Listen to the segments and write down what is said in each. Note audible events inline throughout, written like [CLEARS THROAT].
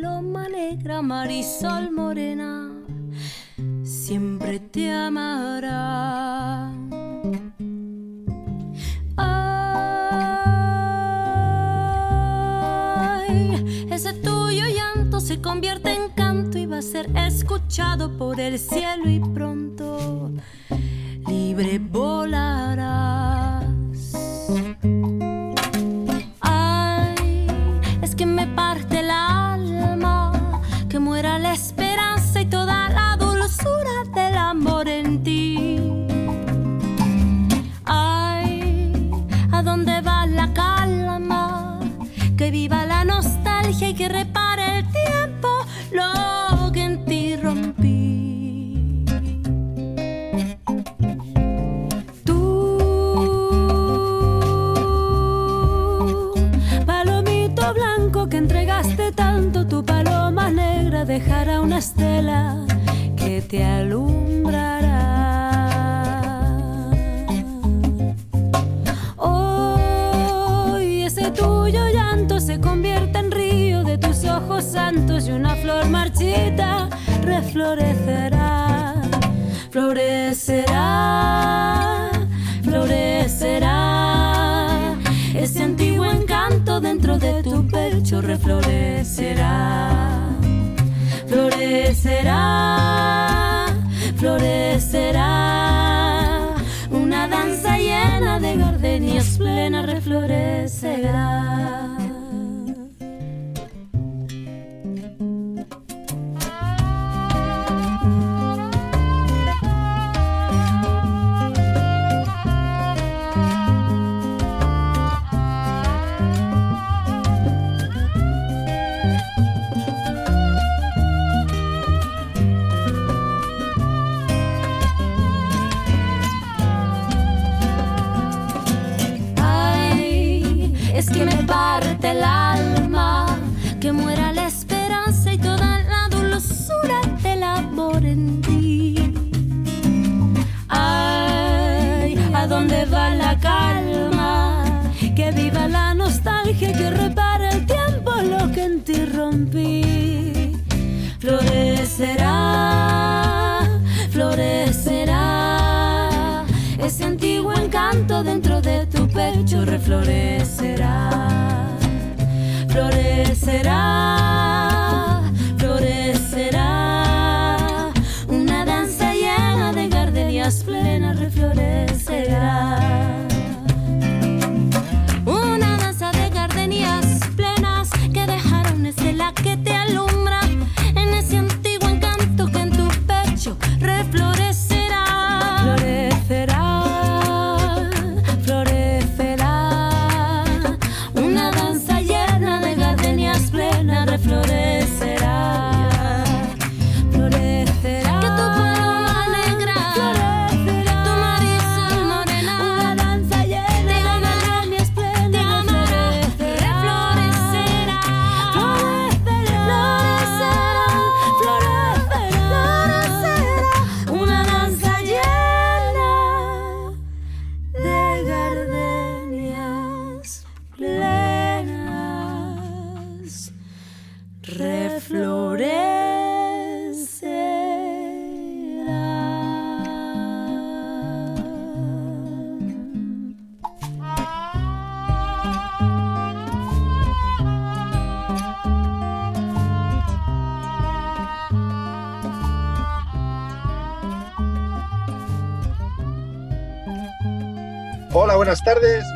Paloma negra, Marisol morena, siempre te amará. Ay, ese tuyo llanto se convierte en canto y va a ser escuchado por el cielo y pronto libre y una flor marchita reflorecerá, florecerá, florecerá. Ese antiguo encanto dentro de tu pecho reflorecerá, florecerá, florecerá. Una danza llena de gardenias plena reflorecerá. Parte el alma, que muera la esperanza y toda la dulzura del amor en ti. Ay, ¿a dónde va la calma? Que viva la nostalgia, que repare el tiempo lo que en ti rompí. Florecerá, florecerá. Ese antiguo encanto dentro de tu pecho reflorecerá. Florecerá, florecerá. Una danza llena de gardenias plenas reflorecerá.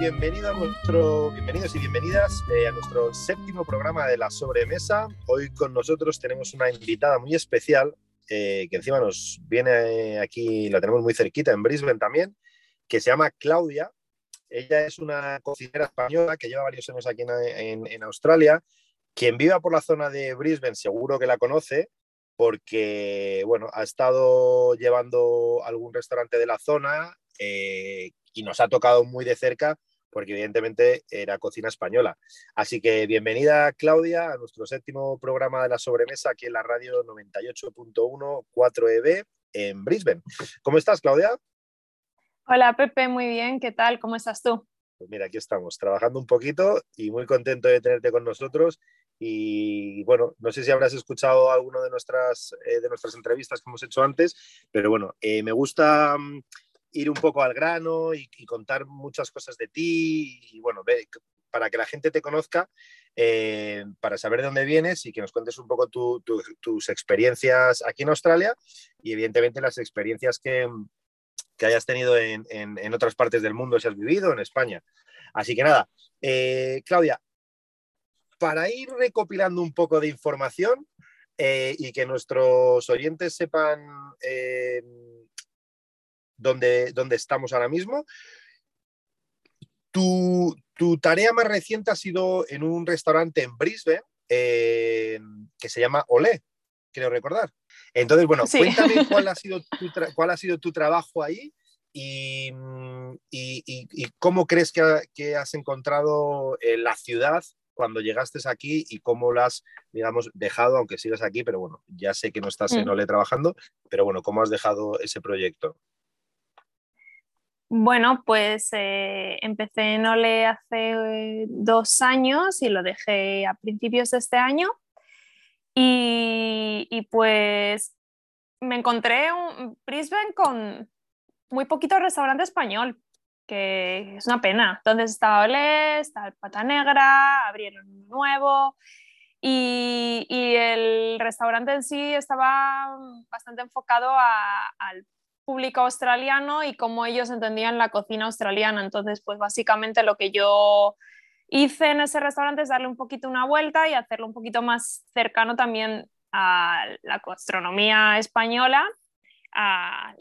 Bienvenido a nuestro, bienvenidos y bienvenidas eh, a nuestro séptimo programa de la sobremesa. Hoy con nosotros tenemos una invitada muy especial eh, que encima nos viene aquí, la tenemos muy cerquita en Brisbane también, que se llama Claudia. Ella es una cocinera española que lleva varios años aquí en, Australia. Quien viva por la zona de Brisbane seguro que la conoce porque, bueno, ha estado llevando algún restaurante de la zona eh, y nos ha tocado muy de cerca porque evidentemente era cocina española. Así que bienvenida Claudia a nuestro séptimo programa de la sobremesa aquí en la radio 98.1 4EB en Brisbane. ¿Cómo estás Claudia? Hola Pepe, muy bien, ¿qué tal? ¿Cómo estás tú? Pues mira, aquí estamos, trabajando un poquito y muy contento de tenerte con nosotros. Y bueno, no sé si habrás escuchado alguna de nuestras, eh, de nuestras entrevistas que hemos hecho antes, pero bueno, eh, me gusta mm, ir un poco al grano y, contar muchas cosas de ti y bueno, para que la gente te conozca, eh, para saber de dónde vienes y que nos cuentes un poco tus experiencias aquí en Australia y evidentemente las experiencias que, que hayas tenido en, en, otras partes del mundo si has vivido en España. Así que nada, eh, Claudia, para ir recopilando un poco de información eh, y que nuestros oyentes sepan donde, estamos ahora mismo. Tu, tarea más reciente ha sido en un restaurante en Brisbane eh, que se llama Olé, creo recordar. Entonces, bueno, cuéntame [LAUGHS] cuál ha, sido tu cuál ha sido tu trabajo ahí y, cómo crees que, has encontrado eh, la ciudad cuando llegaste aquí y cómo la has, digamos, dejado, aunque sigas aquí, pero bueno, ya sé que no estás en mm. Olé trabajando, pero bueno, ¿cómo has dejado ese proyecto? Bueno, pues eh, empecé en Ole hace dos años y lo dejé a principios de este año. Y, pues me encontré un Brisbane con muy poquito restaurante español, que es una pena. Entonces estaba Ole, está el Pata Negra, abrieron un nuevo. Y, el restaurante en sí estaba bastante enfocado al público australiano y cómo ellos entendían la cocina australiana. Entonces, pues básicamente lo que yo hice en ese restaurante es darle un poquito una vuelta y hacerlo un poquito más cercano también a la gastronomía española, a,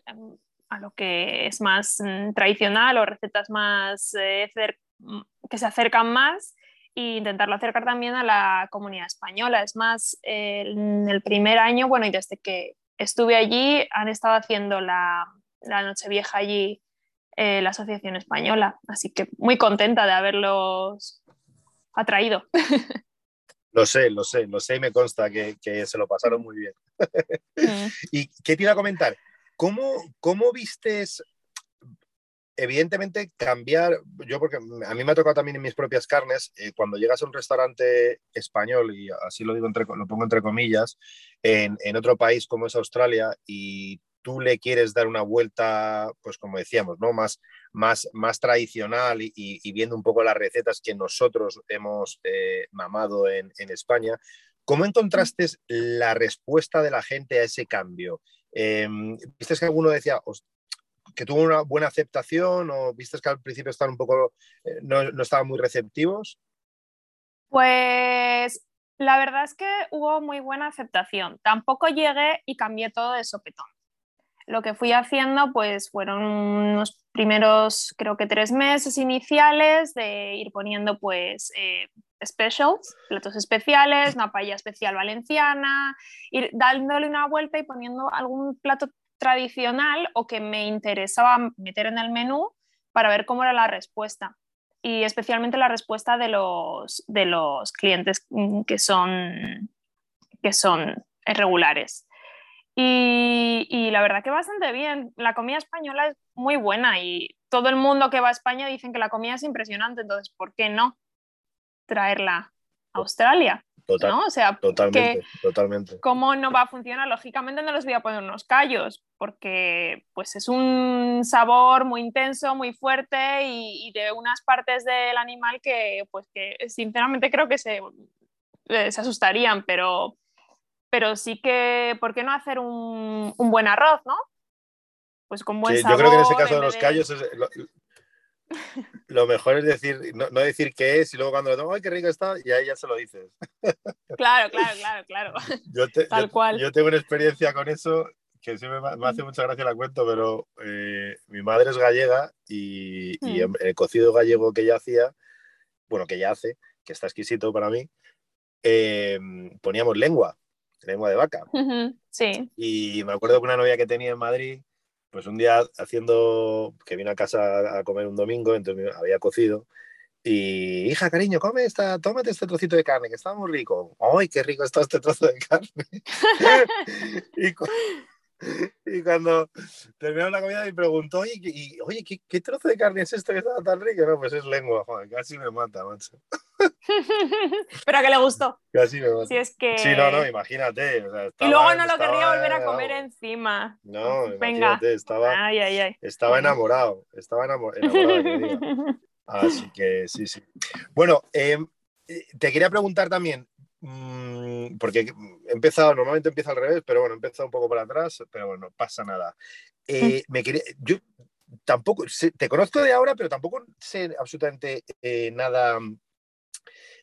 lo que es más mm, tradicional o recetas más eh, mm, que se acercan más e intentarlo acercar también a la comunidad española. Es más, en el primer año, bueno, y desde que estuve allí, han estado haciendo la, la Nochevieja allí eh, la Asociación Española, así que muy contenta de haberlos atraído. [LAUGHS] Lo sé, lo sé, lo sé y me consta que, se lo pasaron muy bien. Mm. [LAUGHS] ¿Y qué te iba a comentar? ¿Cómo, cómo vistes evidentemente cambiar, yo porque a mí me ha tocado también en mis propias carnes, eh, cuando llegas a un restaurante español, y así lo digo, entre, lo pongo entre comillas, en, otro país como es Australia y tú le quieres dar una vuelta, pues como decíamos, ¿no? más, más, más tradicional y, viendo un poco las recetas que nosotros hemos eh, mamado en, España, ¿cómo encontraste la respuesta de la gente a ese cambio? Eh, ¿Viste que alguno decía, que tuvo una buena aceptación o viste que al principio estaban un poco, eh, no, no, estaban muy receptivos? Pues la verdad es que hubo muy buena aceptación. Tampoco llegué y cambié todo de sopetón. Lo que fui haciendo pues fueron unos primeros, creo que tres meses iniciales de ir poniendo pues eh, specials, platos especiales, una paella especial valenciana, ir dándole una vuelta y poniendo algún plato tradicional o que me interesaba meter en el menú para ver cómo era la respuesta. Y especialmente la respuesta de los, de los clientes mm, que son, que son regulares. Y, y, la verdad que bastante bien. La comida española es muy buena y todo el mundo que va a España dicen que la comida es impresionante, entonces, ¿por qué no traerla a Australia? ¿No? O sea, totalmente, totalmente. ¿Cómo no va a funcionar? Lógicamente no les voy a poner unos callos, porque pues es un sabor muy intenso, muy fuerte y, de unas partes del animal que, pues que sinceramente creo que se, eh, se asustarían, pero, pero sí que, ¿por qué no hacer un, un buen arroz, no? Pues con buen sabor. Yo creo que en ese caso de los callos Lo mejor es decir, no, no decir qué es y luego cuando lo tomo, ¡ay, qué rico está! Y ahí ya se lo dices. [LAUGHS] Claro, claro, claro, claro. [LAUGHS] Yo, te- Tal yo- cual. yo tengo una experiencia con eso que siempre me, me hace mucha gracia la cuento, pero eh, mi madre es gallega y, y Mm. el cocido gallego que ella hacía, bueno, que ella hace, que está exquisito para mí, eh, poníamos lengua, lengua de vaca. Sí. Y me acuerdo que una novia que tenía en Madrid, pues un día haciendo, que vino a casa a comer un domingo, entonces había cocido. Y, hija, cariño, come esta, tómate este trocito de carne, que está muy rico. ¡Ay, qué rico está este trozo de carne! [LAUGHS] [LAUGHS] y, cu- y cuando terminó la comida me preguntó, oye, ¿qué- y- oye ¿qué, qué trozo de carne es esto que está tan rico? No, pues es lengua, joder, casi me mata, macho. [LAUGHS] Pero que le gustó. Casi me. Si es que. Sí, no, no, imagínate. o sea, Y luego no lo estaba- querría volver a comer encima. No, Venga. imagínate, estaba, Ay, ay, ay. estaba enamorado, estaba enamo- enamorado. [LAUGHS] Así que sí, sí. Bueno, eh, eh, te quería preguntar también, mm, porque he empezado, normalmente empieza al revés, pero bueno, he empezado un poco por atrás, pero bueno, no pasa nada. Eh, me quería, yo tampoco, te conozco de ahora, pero tampoco sé absolutamente eh, nada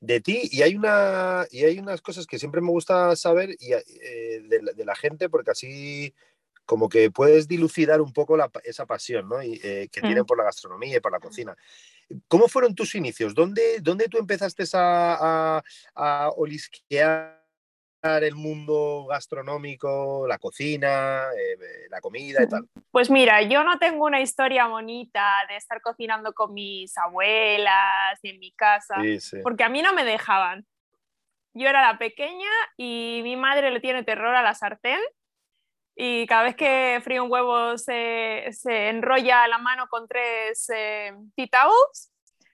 de ti y hay, una, y hay unas cosas que siempre me gusta saber y, eh, de, la, de la gente porque así como que puedes dilucidar un poco la esa pasión ¿no? y, eh, que Mm. tienen por la gastronomía y por la cocina. ¿Cómo fueron tus inicios? ¿Dónde, dónde tú empezaste a, a, a olisquear el mundo gastronómico, la cocina, eh, la comida y tal? Pues mira, yo no tengo una historia bonita de estar cocinando con mis abuelas ni en mi casa, Sí, sí. porque a mí no me dejaban. Yo era la pequeña y mi madre le tiene terror a la sartén y cada vez que frío un huevo se, se enrolla la mano con tres eh,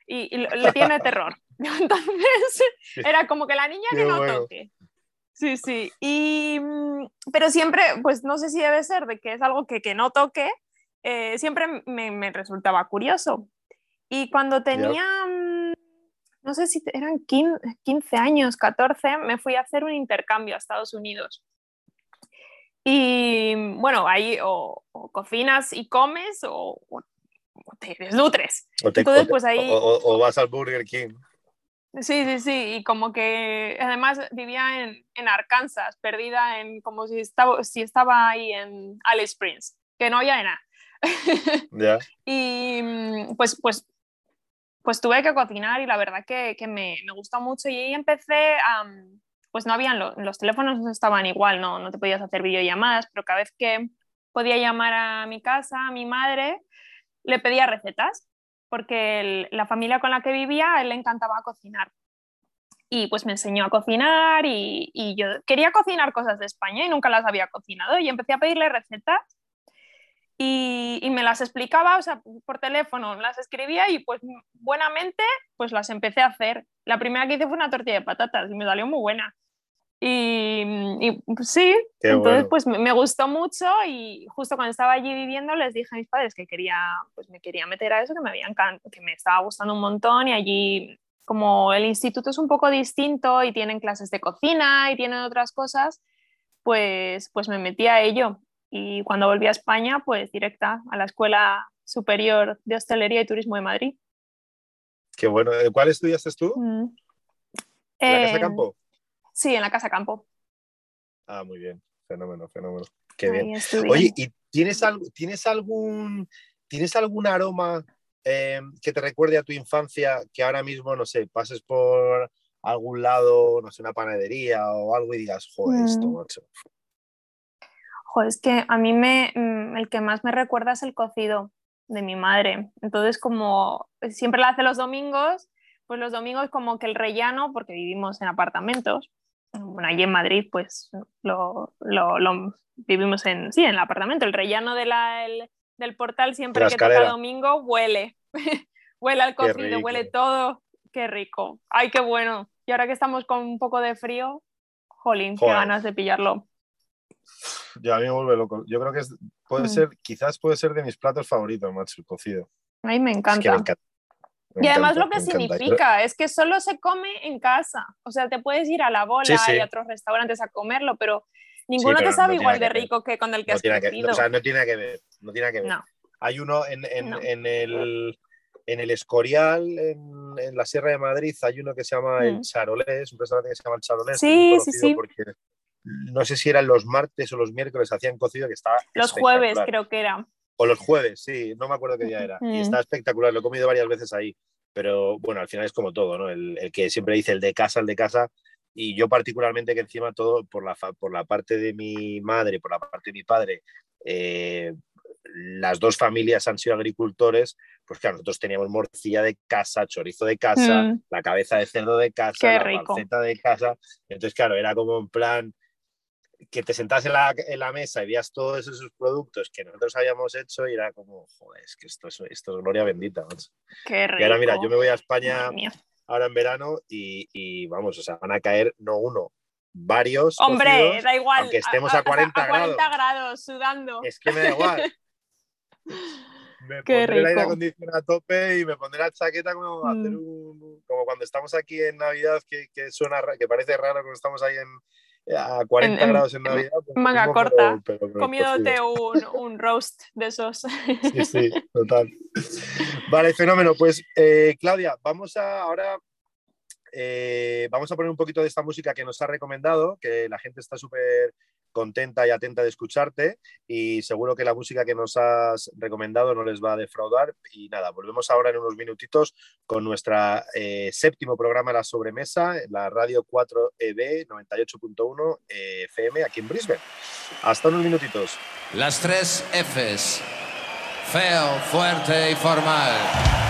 y, y le tiene terror. [LAUGHS] Entonces era como que la niña Qué que no bueno. toque. Sí, sí. Y, mm, pero siempre, pues no sé si debe ser de que es algo que, que no toque, eh, siempre me, me resultaba curioso. Y cuando tenía, mm, no sé si eran 15, 15 años, 14, me fui a hacer un intercambio a Estados Unidos. Y bueno, ahí o, o cocinas y comes o, o- o te desnutres. O, te- Entonces, o te- pues ahí- o- o- o vas al Burger King. Sí, sí, sí, y como que además vivía en, en Arkansas, perdida en como si estaba, si estaba ahí en Alice Springs, que no había nada. [LAUGHS] Ya. y mm, pues, pues, pues tuve que cocinar y la verdad que, que me, me gustó mucho y ahí empecé a, pues no habían, lo- los teléfonos no estaban igual, no, no te podías hacer videollamadas, pero cada vez que podía llamar a mi casa, a mi madre, le pedía recetas, porque la familia con la que vivía, él le encantaba cocinar. Y pues me enseñó a cocinar y, yo quería cocinar cosas de España y nunca las había cocinado y empecé a pedirle recetas y, y me las explicaba, o sea, por teléfono, las escribía y pues buenamente pues las empecé a hacer. La primera que hice fue una tortilla de patatas y me salió muy buena. Y, y, pues, sí, Qué entonces bueno. pues me, me gustó mucho y justo cuando estaba allí viviendo les dije a mis padres que quería, pues me quería meter a eso, que me, había encan- que me estaba gustando un montón y allí como el instituto es un poco distinto y tienen clases de cocina y tienen otras cosas, pues, pues me metí a ello. Y cuando volví a España, pues directa a la Escuela Superior de Hostelería y Turismo de Madrid. Qué bueno. Eh, ¿Cuál estudiaste tú? Mm. ¿En la Casa Eh, Campo? Sí, en la Casa Campo. Ah, muy bien. Fenómeno, fenómeno. Qué Ahí bien. estudié. Oye, ¿y tienes, algo, tienes algún tienes algún aroma eh, que te recuerde a tu infancia que ahora mismo, no sé, pases por algún lado, no sé, una panadería o algo y digas, joder, esto, Mm. macho. Joder, es que a mí me, mm, el que más me recuerda es el cocido de mi madre. Entonces, como siempre la hace los domingos, pues los domingos como que el rellano, porque vivimos en apartamentos, bueno, allí en Madrid pues lo, lo- lo vivimos en, sí, en el apartamento, el rellano de la, el- del portal siempre que toca domingo huele, [LAUGHS] huele al cocido, huele todo, qué rico, ay, qué bueno. Y ahora que estamos con un poco de frío, jolín, qué ganas de pillarlo. Ya a mí me vuelve loco. Yo creo que es- puede Mm. ser, quizás puede ser de mis platos favoritos, macho, el cocido. Ay, me Es encanta. que me encanta. Me Y además encanta, lo que significa es que solo se come en casa. O sea, te puedes ir a la bola Sí, sí. y a otros restaurantes a comerlo, pero ninguno pero te sabe no igual de rico que con el que No has tiene, que, o sea, no tiene que ver. No tiene que ver. No. Hay uno en, en- en el En el Escorial, en, en la Sierra de Madrid, hay uno que se llama El Mm. Charolés, un restaurante que se llama El Charolés. Sí, sí, sí. Porque no sé si eran los martes o los miércoles, hacían cocido que estaba Los jueves creo que era. O los jueves, sí, no me acuerdo qué día era. Y Mm. está espectacular, lo he comido varias veces ahí. Pero bueno, al final es como todo, ¿no? El, el que siempre dice el de casa, el de casa. Y yo particularmente que encima todo por la, por la parte de mi madre, por la parte de mi padre, eh, las dos familias han sido agricultores, pues claro, nosotros teníamos morcilla de casa, chorizo de casa, Mm. la cabeza de cerdo de casa, Qué la rico. panceta de casa. Entonces, claro, era como en plan que te sentas en la, en la mesa y veas todos esos productos que nosotros habíamos hecho y era como, joder, es que esto es, esto es gloria bendita. macho". Qué rico. Y ahora, mira, yo me voy a España ahora en verano y, y vamos, o sea, van a caer no uno, varios. Hombre, cocidos. da igual. aunque estemos a 40 a 40 grados. grados, sudando. Es que me da igual. [LAUGHS] Me Qué pondré el aire rico. acondicionado a tope y me pondré la chaqueta como, Mm. hacer un- como cuando estamos aquí en Navidad, que, que suena que parece raro cuando estamos ahí en, a 40 En- en grados en Navidad. pues manga corta, pero- pero Comiéndote un, un roast de esos. Sí, sí, [LAUGHS] total. Vale, fenómeno. Pues eh, Claudia, vamos a ahora eh, vamos a poner un poquito de esta música que nos ha recomendado, que la gente está súper contenta y atenta de escucharte y seguro que la música que nos has recomendado no les va a defraudar. Y nada, volvemos ahora en unos minutitos con nuestro séptimo programa La Sobremesa, la radio 4EB 98.1 eh, FM aquí en Brisbane. Hasta unos minutitos. Las tres Fs. Feo, fuerte y formal.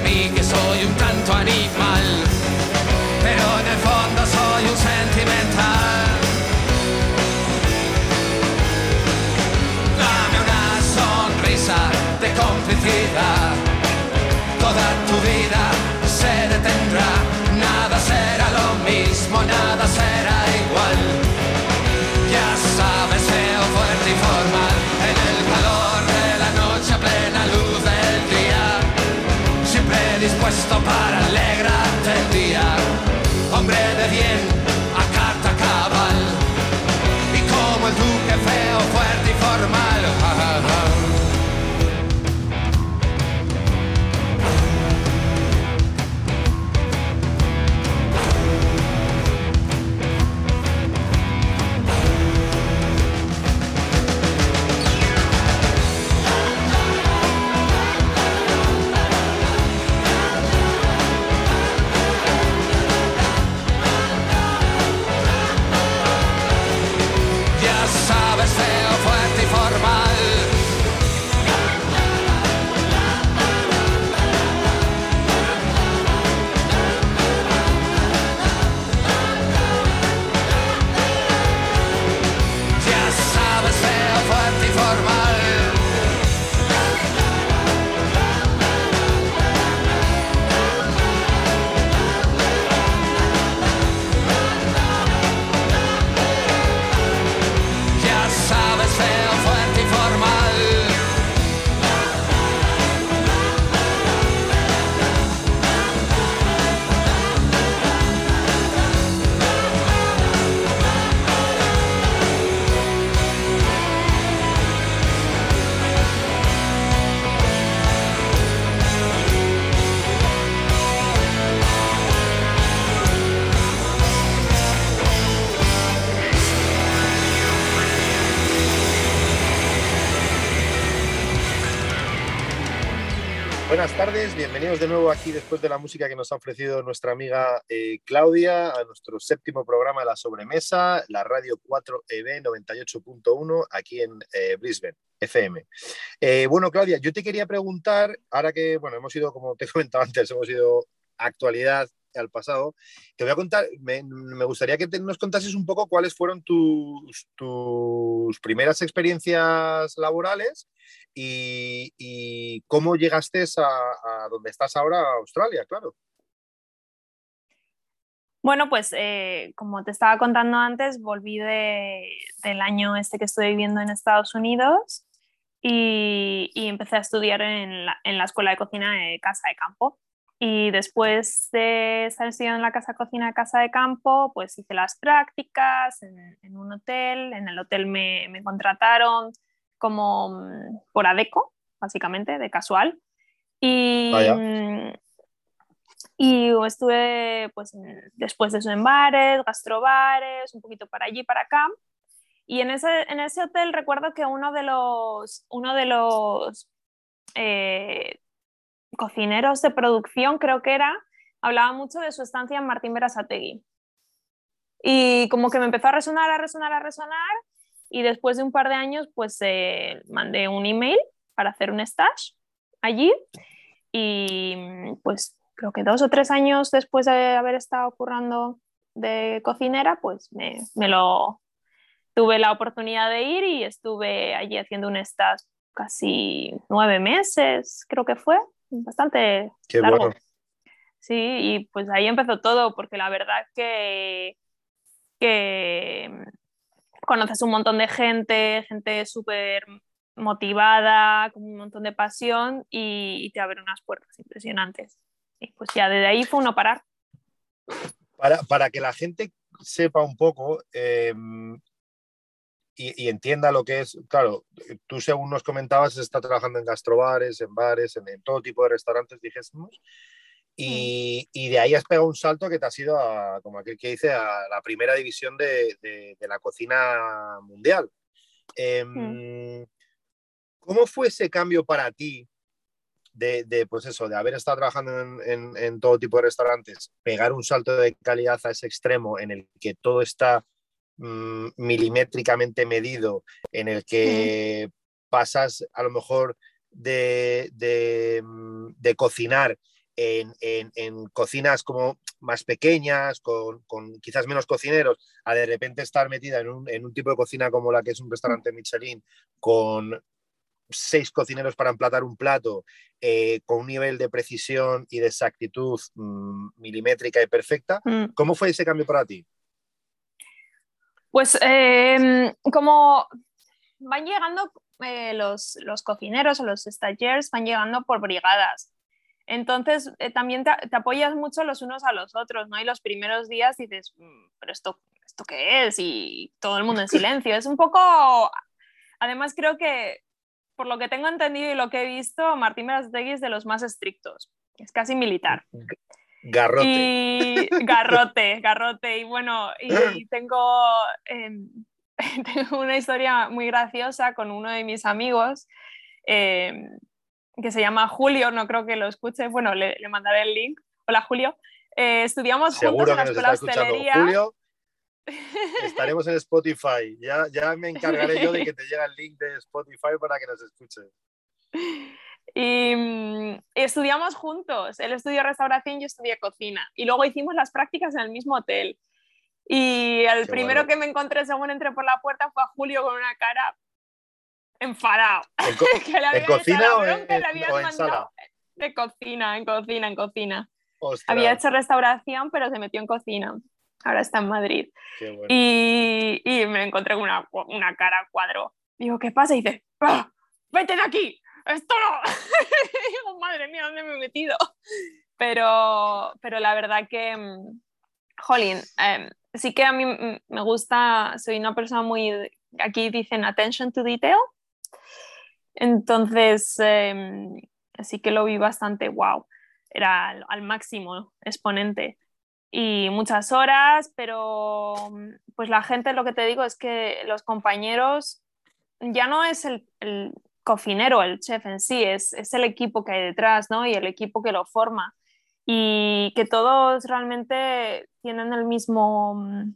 De que soy un tanto animal, pero en el fondo soy un sentimental. Dispuesto para Buenas tardes, bienvenidos de nuevo aquí después de la música que nos ha ofrecido nuestra amiga eh, Claudia a nuestro séptimo programa de la sobremesa, la radio 4EB 98.1 aquí en eh, Brisbane, FM. Eh, bueno, Claudia, yo te quería preguntar, ahora que, bueno, hemos ido, como te he comentado antes, hemos ido actualidad al pasado, te voy a contar, me, gustaría que nos contases un poco cuáles fueron tus, primeras experiencias laborales y, cómo llegaste a, donde estás ahora, a Australia, claro. Bueno, pues eh, como te estaba contando antes, volví de, del año este que estoy viviendo en Estados Unidos y, empecé a estudiar en la, Escuela de Cocina de Casa de Campo. Y después de estar estudiando en la casa cocina de casa de campo, pues hice las prácticas en, en un hotel. En el hotel me, me, contrataron como mm, por ADECO, básicamente, de casual. Y, Vaya. y estuve pues, después de eso en bares, gastrobares, un poquito para allí, para acá. Y en ese, en ese hotel recuerdo que uno de los, uno de los eh, cocineros de producción, creo que era, hablaba mucho de su estancia en Martín Berasategui. Y como que me empezó a resonar, a resonar, a resonar. Y después de un par de años, pues eh, mandé un email para hacer un stage allí. Y pues creo que dos o tres años después de haber estado currando de cocinera, pues me, me lo tuve la oportunidad de ir y estuve allí haciendo un stage casi nueve meses, creo que fue, bastante Qué largo. bueno. Sí, y pues ahí empezó todo, porque la verdad que, que conoces un montón de gente, gente súper motivada, con un montón de pasión y, y, te abre unas puertas impresionantes. Y pues ya desde ahí fue uno parar. Para, para que la gente sepa un poco eh, y, y, entienda lo que es, claro, tú según nos comentabas, está trabajando en gastrobares, en bares, en, en todo tipo de restaurantes, dijésemos, y, y, de ahí has pegado un salto que te ha sido, a, como aquel que dice, a la primera división de, de, de la cocina mundial. Eh, mm. ¿Cómo fue ese cambio para ti de, de, pues eso, de haber estado trabajando en, en, en, todo tipo de restaurantes, pegar un salto de calidad a ese extremo en el que todo está mmm, milimétricamente medido, en el que mm. pasas a lo mejor de, de, de cocinar en, en, en, cocinas como más pequeñas, con, con, quizás menos cocineros, a de repente estar metida en un, en un tipo de cocina como la que es un restaurante Michelin, con seis cocineros para emplatar un plato, eh, con un nivel de precisión y de exactitud mmm, milimétrica y perfecta. Mm. ¿Cómo fue ese cambio para ti? Pues eh, como van llegando eh, los, los, cocineros o los stagiaires, van llegando por brigadas. Entonces, eh, también te, te, apoyas mucho los unos a los otros, ¿no? Y los primeros días dices, mm, pero esto, ¿esto qué es? Y todo el mundo en silencio. Es un poco... Además, creo que, por lo que tengo entendido y lo que he visto, Martín Berastegui es de los más estrictos. Es casi militar. Garrote. Y [LAUGHS] garrote, garrote. Y bueno, y tengo, eh, [LAUGHS] tengo una historia muy graciosa con uno de mis amigos. Eh, que se llama Julio, no creo que lo escuche, bueno, le, le mandaré el link. Hola Julio, eh, estudiamos Seguro juntos en la escuela de hostelería. Julio, [LAUGHS] estaremos en Spotify, ya, ya me encargaré yo de que te llegue el link de Spotify para que nos escuches. Y, y, estudiamos juntos, él estudió restauración, yo estudié cocina y luego hicimos las prácticas en el mismo hotel. Y el Qué primero bueno. que me encontré según entré por la puerta fue a Julio con una cara enfadado. ¿En, [LAUGHS] que le ¿en cocina o en, o en sala? De cocina, en cocina, en cocina. Ostras. Había hecho restauración, pero se metió en cocina. Ahora está en Madrid. Bueno. Y, y, me encontré con una, una cara cuadro. Digo, ¿qué pasa? Y dice, ¡Ah, vete de aquí, esto no. [LAUGHS] digo, madre mía, ¿dónde me he metido? Pero, pero la verdad que, mm, jolín, eh, sí que a mí me gusta, soy una persona muy, aquí dicen attention to detail, entonces, eh, así que lo vi bastante wow. Era al, máximo exponente. Y muchas horas, pero pues la gente, lo que te digo es que los compañeros ya no es el cocinero, el chef en sí, es, es, el equipo que hay detrás, ¿no? Y el equipo que lo forma. Y que todos realmente tienen el mismo mm,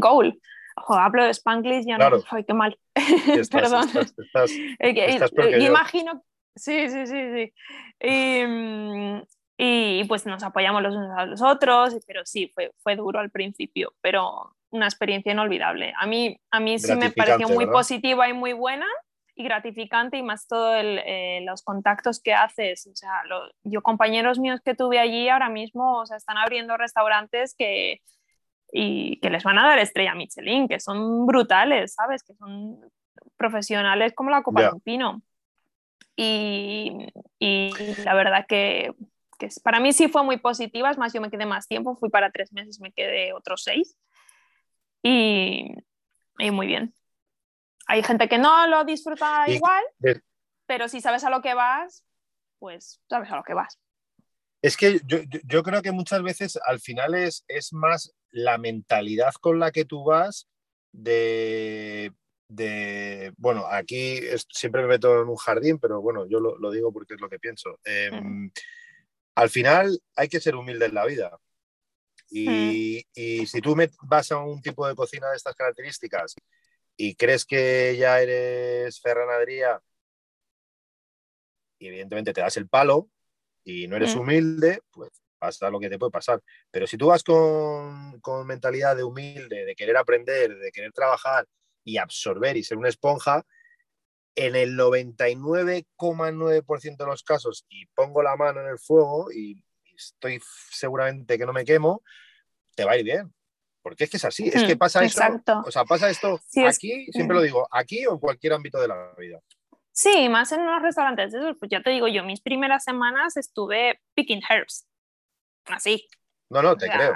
goal. Ojo, hablo de Spanglish, ya no, ay, qué mal. Perdón. Imagino, sí, sí, sí, sí. Y, mm, y, pues nos apoyamos los unos a los otros, pero sí, fue, fue duro al principio, pero una experiencia inolvidable. A mí, a mí sí me pareció muy positiva y muy buena y gratificante y más todos eh, los contactos que haces. O sea, yo compañeros míos que tuve allí ahora mismo o sea, están abriendo restaurantes que, y que les van a dar estrella Michelin, que son brutales, ¿sabes? Que son profesionales como la Copa de Pino. Y, y, la verdad que, que, para mí sí fue muy positiva, es más, yo me quedé más tiempo, fui para tres meses, me quedé otros seis. Y, y muy bien. Hay gente que no lo disfruta igual, pero si sabes a lo que vas, pues sabes a lo que vas. Es que yo, yo, creo que muchas veces al final es, es, más la mentalidad con la que tú vas de, de bueno, aquí siempre me meto en un jardín, pero bueno, yo lo, lo digo porque es lo que pienso. Em, al final hay que ser humilde en la vida. Y, y, si tú vas a un tipo de cocina de estas características y crees que ya eres Ferran Adrià y evidentemente te das el palo, y no eres mm. humilde, pues pasa lo que te puede pasar. Pero si tú vas con, con mentalidad de humilde, de querer aprender, de querer trabajar y absorber y ser una esponja, en el 99,9% de los casos, y pongo la mano en el fuego y, estoy seguramente que no me quemo, te va a ir bien. Porque es que es así, es que mm, pasa esto, o sea, pasa esto aquí, siempre lo digo, aquí o en cualquier ámbito de la vida. Sí, más en unos restaurantes pues ya te digo yo, mis primeras semanas estuve picking herbs, así. No, no, te creo.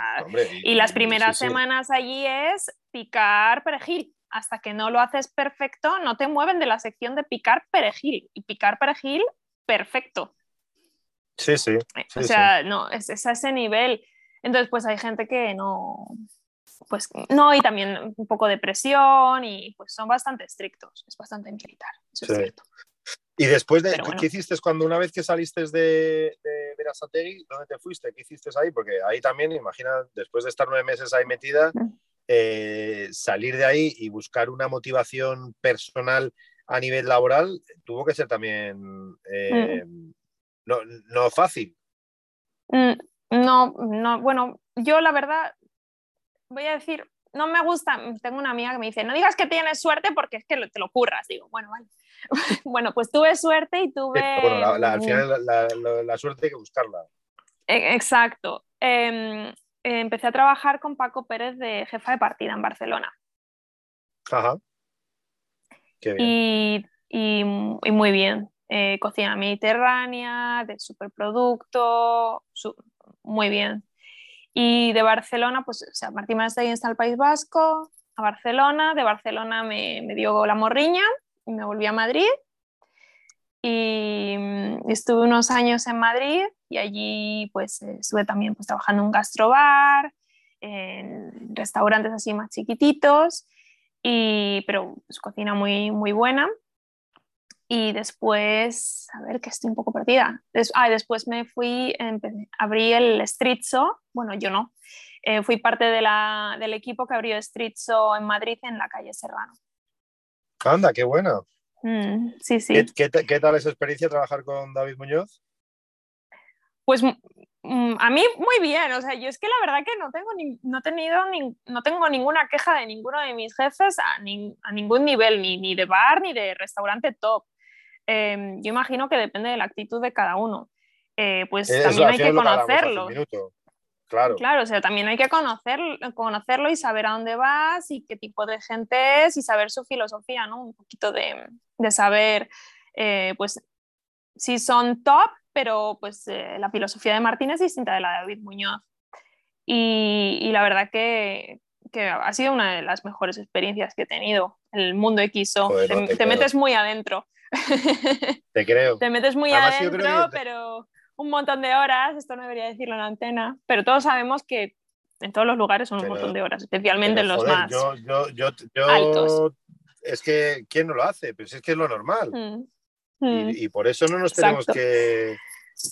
y, las primeras semanas allí es picar perejil. Hasta que no lo haces perfecto, no te mueven de la sección de picar perejil. Y picar perejil, perfecto. Sí, sí. Eh, o sea, no, es, es, a ese nivel. Entonces, pues hay gente que no, pues no, y también un poco de presión y pues son bastante estrictos, es bastante militar, eso es cierto. Y después de, ¿qué hiciste cuando una vez que saliste de, de Verazategui, dónde te fuiste? ¿Qué hiciste ahí? Porque ahí también, imagina, después de estar nueve meses ahí metida, eh, salir de ahí y buscar una motivación personal a nivel laboral tuvo que ser también eh, no, no, fácil. Mm, no, no, bueno, yo la verdad voy a decir, no me gusta, tengo una amiga que me dice, no digas que tienes suerte porque es que te lo curras. Digo, bueno, vale. [LAUGHS] bueno, pues tuve suerte y tuve... Bueno, al final la, suerte hay que buscarla. E, exacto. Em, empecé a trabajar con Paco Pérez de jefa de partida en Barcelona. Ajá. Qué bien. Y, muy bien. Eh, cocina mediterránea, de superproducto, muy bien. Y de Barcelona, pues, o sea, Martín Manastegui está el País Vasco, a Barcelona, de Barcelona me, me dio la morriña y me volví a Madrid. Y, mm, estuve unos años en Madrid y allí pues estuve también pues trabajando en un gastrobar, en restaurantes así más chiquititos, y, pero pues, cocina muy, muy buena. Y después, a ver, que estoy un poco perdida. ah, después me fui, abrí el Street Show, bueno, yo no, eh, fui parte de la, del equipo que abrió Street Show en Madrid, en la calle Serrano. Anda, qué buena. Mm, sí, sí. ¿Qué, ¿Qué, tal esa experiencia trabajar con David Muñoz? Pues mm, a mí muy bien, o sea, yo es que la verdad que no tengo, ni, no tenido no tengo ninguna queja de ninguno de mis jefes a, a ningún nivel, ni, ni, de bar ni de restaurante top. Em, yo imagino que depende de la actitud de cada uno. Eh, pues también hay que conocerlo. Claro. claro, o sea, también hay que conocer, conocerlo y saber a dónde vas y qué tipo de gente es y saber su filosofía, ¿no? Un poquito de, de saber, eh, pues, si son top, pero pues eh, la filosofía de Martín es distinta de la de David Muñoz. Y, y la verdad que, que, ha sido una de las mejores experiencias que he tenido. El mundo XO, te, metes muy adentro. Te creo. Te metes muy adentro, pero un montón de horas, esto no debería decirlo en la antena, pero todos sabemos que en todos los lugares son un montón de horas, especialmente en los más yo, yo, yo, altos. Es que, ¿quién no lo hace? Pues es que es lo normal. Mm. Mm. Y, y por eso no nos tenemos Exacto. que.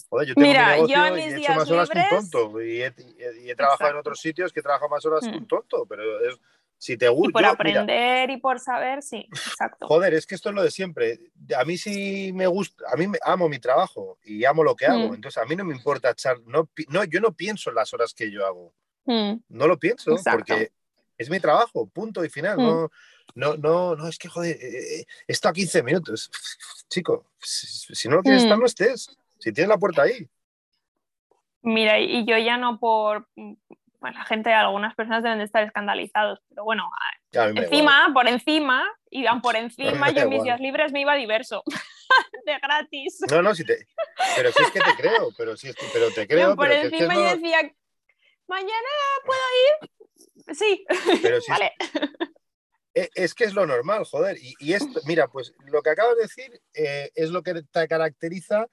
Joder, yo tengo Mira, mi yo en y mis he hecho más horas que un libres- tonto. Y he, y he- y he trabajado en Exacto. otros sitios que he trabajado más horas que Mm. un tonto. Pero es- si te Y gusta. por aprender y por saber, sí, exacto. Joder, es que esto es lo de siempre. A mí sí me gusta, a mí me, amo mi trabajo y amo lo que hago. Mm. Entonces, a mí no me importa echar, no, no, yo no pienso en las horas que yo hago. Mm, No lo pienso Exacto. porque es mi trabajo, punto y final. Mm. No, no, no, no, es que joder, eh, eh, esto a 15 minutos. Chico, si, si no lo quieres estar, no estés. Si tienes la puerta ahí. Mira, y yo ya no por. Bueno, la gente, algunas personas deben de estar escandalizados, pero bueno, encima, por encima, iban por encima, yo en mis días libres me iba diverso, [LAUGHS] de gratis. No, no, si te, pero si es que te creo, pero si es que, pero te Yo creo, por pero que es que encima no- yo decía, mañana puedo ir. Sí, pero si es [LAUGHS] vale. E- Es que es lo normal, joder. Y, y esto, mira, pues lo que acabas de decir eh, es lo que te caracteriza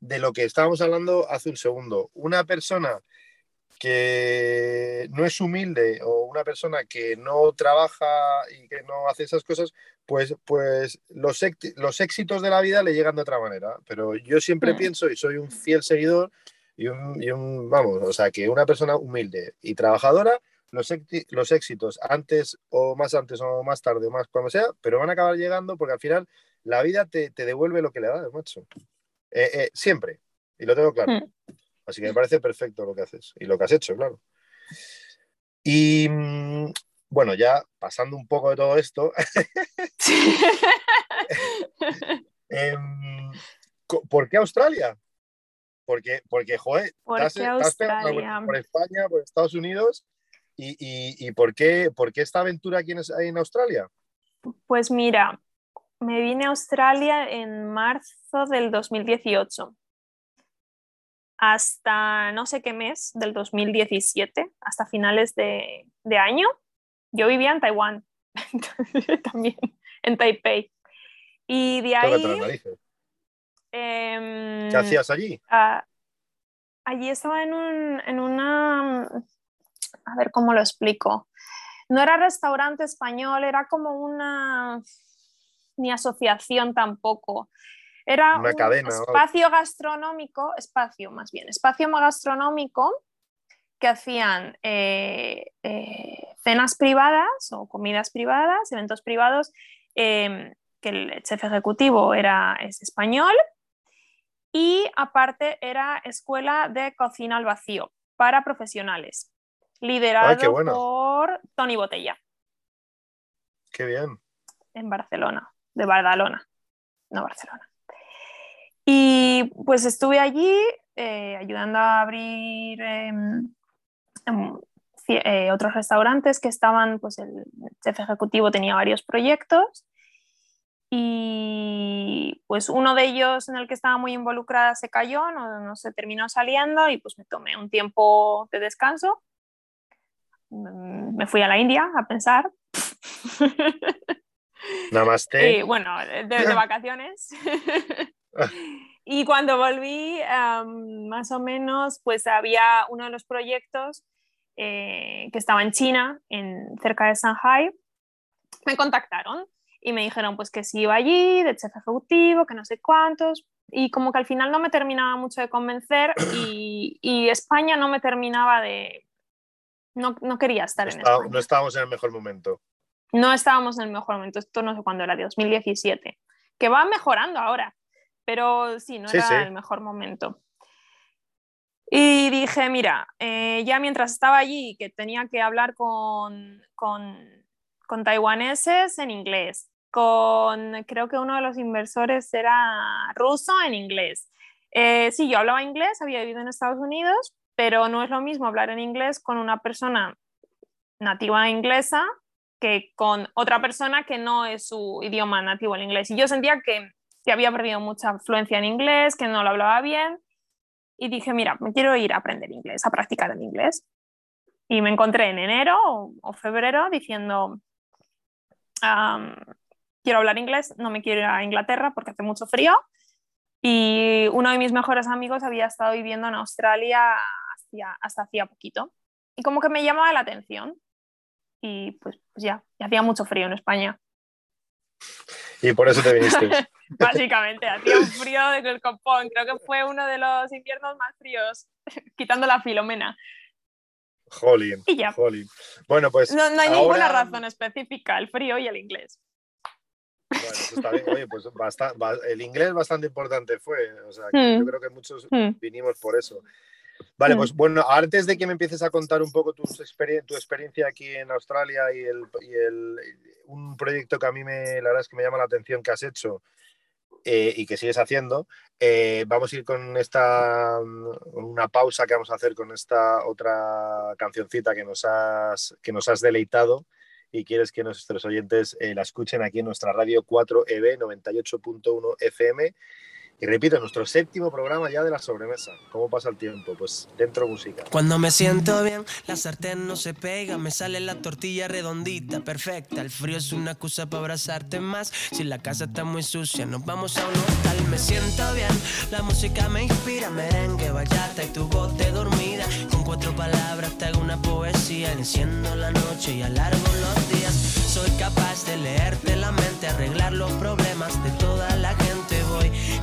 de lo que estábamos hablando hace un segundo. Una persona que no es humilde o una persona que no trabaja y que no hace esas cosas, pues, pues los, éxitos de la vida le llegan de otra manera. Pero yo siempre Mm. pienso y soy un fiel seguidor y un, y un- vamos, o sea, que una persona humilde y trabajadora los, éxi- los éxitos antes o más antes o más tarde o más cuando sea, pero van a acabar llegando porque al final la vida te, te devuelve lo que le da, macho. Eh, eh, siempre. Y lo tengo claro. Mm. Así que me parece perfecto lo que haces y lo que has hecho, claro. Y mm, bueno, ya pasando un poco de todo esto, [LAUGHS] [LAUGHS] em, ¿por qué Australia? Porque, porque joder, ¿Por vuelta Australia? por España, por Estados Unidos, y, y- y por, qué, por qué esta aventura aquí en, en Australia? Pues mira, me vine a Australia en marzo del 2018. Hasta no sé qué mes del 2017, hasta finales de, de año, yo vivía en Taiwán, [LAUGHS] también en Taipei. Y de ahí, em, ¿Qué hacías allí? ah, allí estaba en, un, en una, a ver cómo lo explico. No era restaurante español, era como una, ni asociación tampoco. Era Una un espacio gastronómico, espacio más bien, espacio gastronómico que hacían eh, eh, cenas privadas o comidas privadas, eventos privados, eh, que el chef ejecutivo era, es español y aparte era escuela de cocina al vacío para profesionales, liderado bueno. por Tony Botella Qué bien. en Barcelona, de Badalona, no Barcelona. Y pues estuve allí eh, ayudando a abrir em, em, eh, otros restaurantes que estaban, pues el chef ejecutivo tenía varios proyectos y pues uno de ellos en el que estaba muy involucrada se cayó, no, no se terminó saliendo y pues me tomé un tiempo de descanso. Mm, Me fui a la India a pensar. Namaste. Y [LAUGHS] bueno, de, de vacaciones. [LAUGHS] y cuando volví, am, más o menos, pues había uno de los proyectos eh, que estaba en China, en, cerca de Shanghai. Me contactaron y me dijeron pues que si iba allí, de chef ejecutivo, que no sé cuántos. Y como que al final no me terminaba mucho de convencer y, y España no me terminaba de... No, no quería estar en Está- España no estábamos en el mejor momento. no estábamos en el mejor momento. Esto no sé cuándo era, de 2017, que va mejorando ahora, pero sí, no Sí, era sí. el mejor momento. Y dije, mira, eh, ya mientras estaba allí, que tenía que hablar con, con, con taiwaneses en inglés, con, creo que uno de los inversores era ruso en inglés. Eh, sí, yo hablaba inglés, había vivido en Estados Unidos, pero no es lo mismo hablar en inglés con una persona nativa inglesa que con otra persona que no es su idioma nativo el inglés. Y yo sentía que, que había perdido mucha fluencia en inglés, que no lo hablaba bien. Y dije, mira, me quiero ir a aprender inglés, a practicar el inglés. Y me encontré en enero o, febrero diciendo, "Am, quiero hablar inglés, no me quiero ir a Inglaterra porque hace mucho frío. Y uno de mis mejores amigos había estado viviendo en Australia hacía- hasta hacía poquito. Y como que me llamaba la atención. Y pues, pues ya, ya hacía mucho frío en España. Y por eso te viniste. [LAUGHS] Básicamente, hacía un frío de el copón. Creo que fue uno de los inviernos más fríos, [LAUGHS] quitando la filomena. Jolín. Y ya. jolín. Bueno, pues. No, no hay ninguna razón específica, el frío y el inglés. Bueno, eso está bien. Oye, pues basta- ba- el inglés bastante importante fue. O sea, Hmm. yo creo que muchos Hmm. vinimos por eso. Vale, Mm. pues bueno, antes de que me empieces a contar un poco tus experien- tu experiencia aquí en Australia y, el, y el- un proyecto que a mí me, la verdad es que me llama la atención que has hecho eh, y que sigues haciendo, eh, vamos a ir con esta mm, una pausa que vamos a hacer con esta otra cancioncita que nos has, que nos has deleitado y quieres que nuestros oyentes eh, la escuchen aquí en nuestra radio 4EB 98.1 FM. Y repito, nuestro séptimo programa ya de la sobremesa. ¿Cómo pasa el tiempo? Pues dentro música. Cuando me siento bien, la sartén no se pega, me sale la tortilla redondita, perfecta. El frío es una excusa para abrazarte más. Si la casa está muy sucia, nos vamos a un hotel. Me siento bien, la música me inspira, merengue, bachata y tu voz de dormida. Con cuatro palabras te hago una poesía, enciendo la noche y alargo los días. Soy capaz de leerte la mente, arreglar los problemas de toda la gente.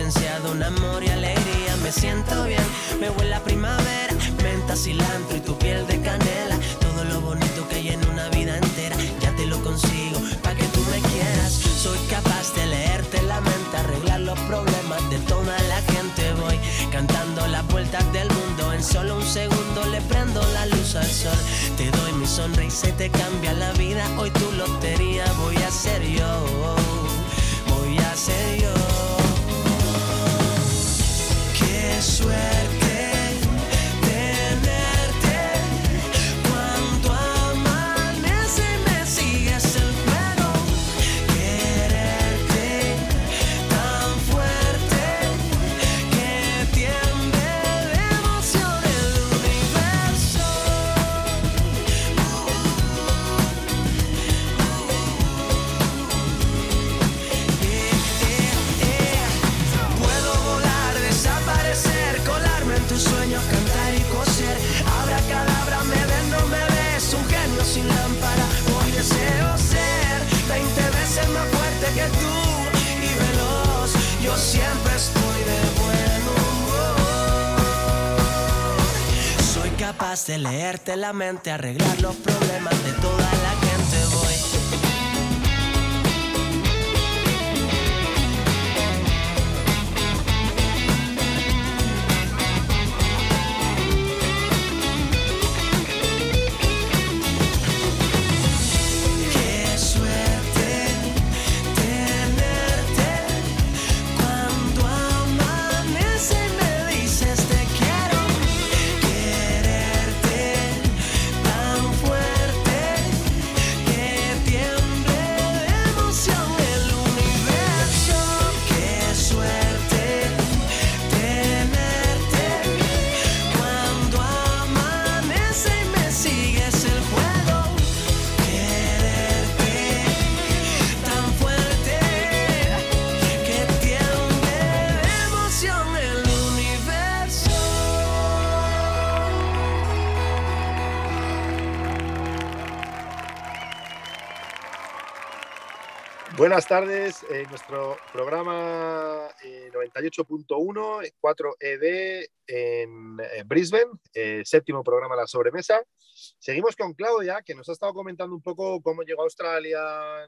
Licenciado en amor capaz de leerte la mente, arreglar los problemas de toda la Buenas tardes, eh, nuestro programa eh, 98.1, 4ED en eh, Brisbane, eh, séptimo programa La Sobremesa. Seguimos con Claudia, que nos ha estado comentando un poco cómo llegó a Australia,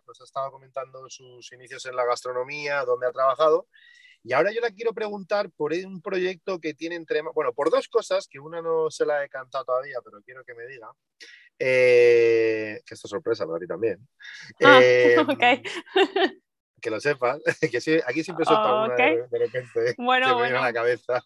nos ha estado comentando sus inicios en la gastronomía, dónde ha trabajado. Y ahora yo le quiero preguntar por un proyecto que tiene entre... Bueno, por dos cosas, que una no se la he cantado todavía, pero quiero que me diga. Eh, que esto es sorpresa para ti también. Ah, [LAUGHS] Eh, que lo sepas, [LAUGHS] que sí, aquí siempre suelta una Ok. de, de repente [LAUGHS] Bueno, que me viene a la cabeza.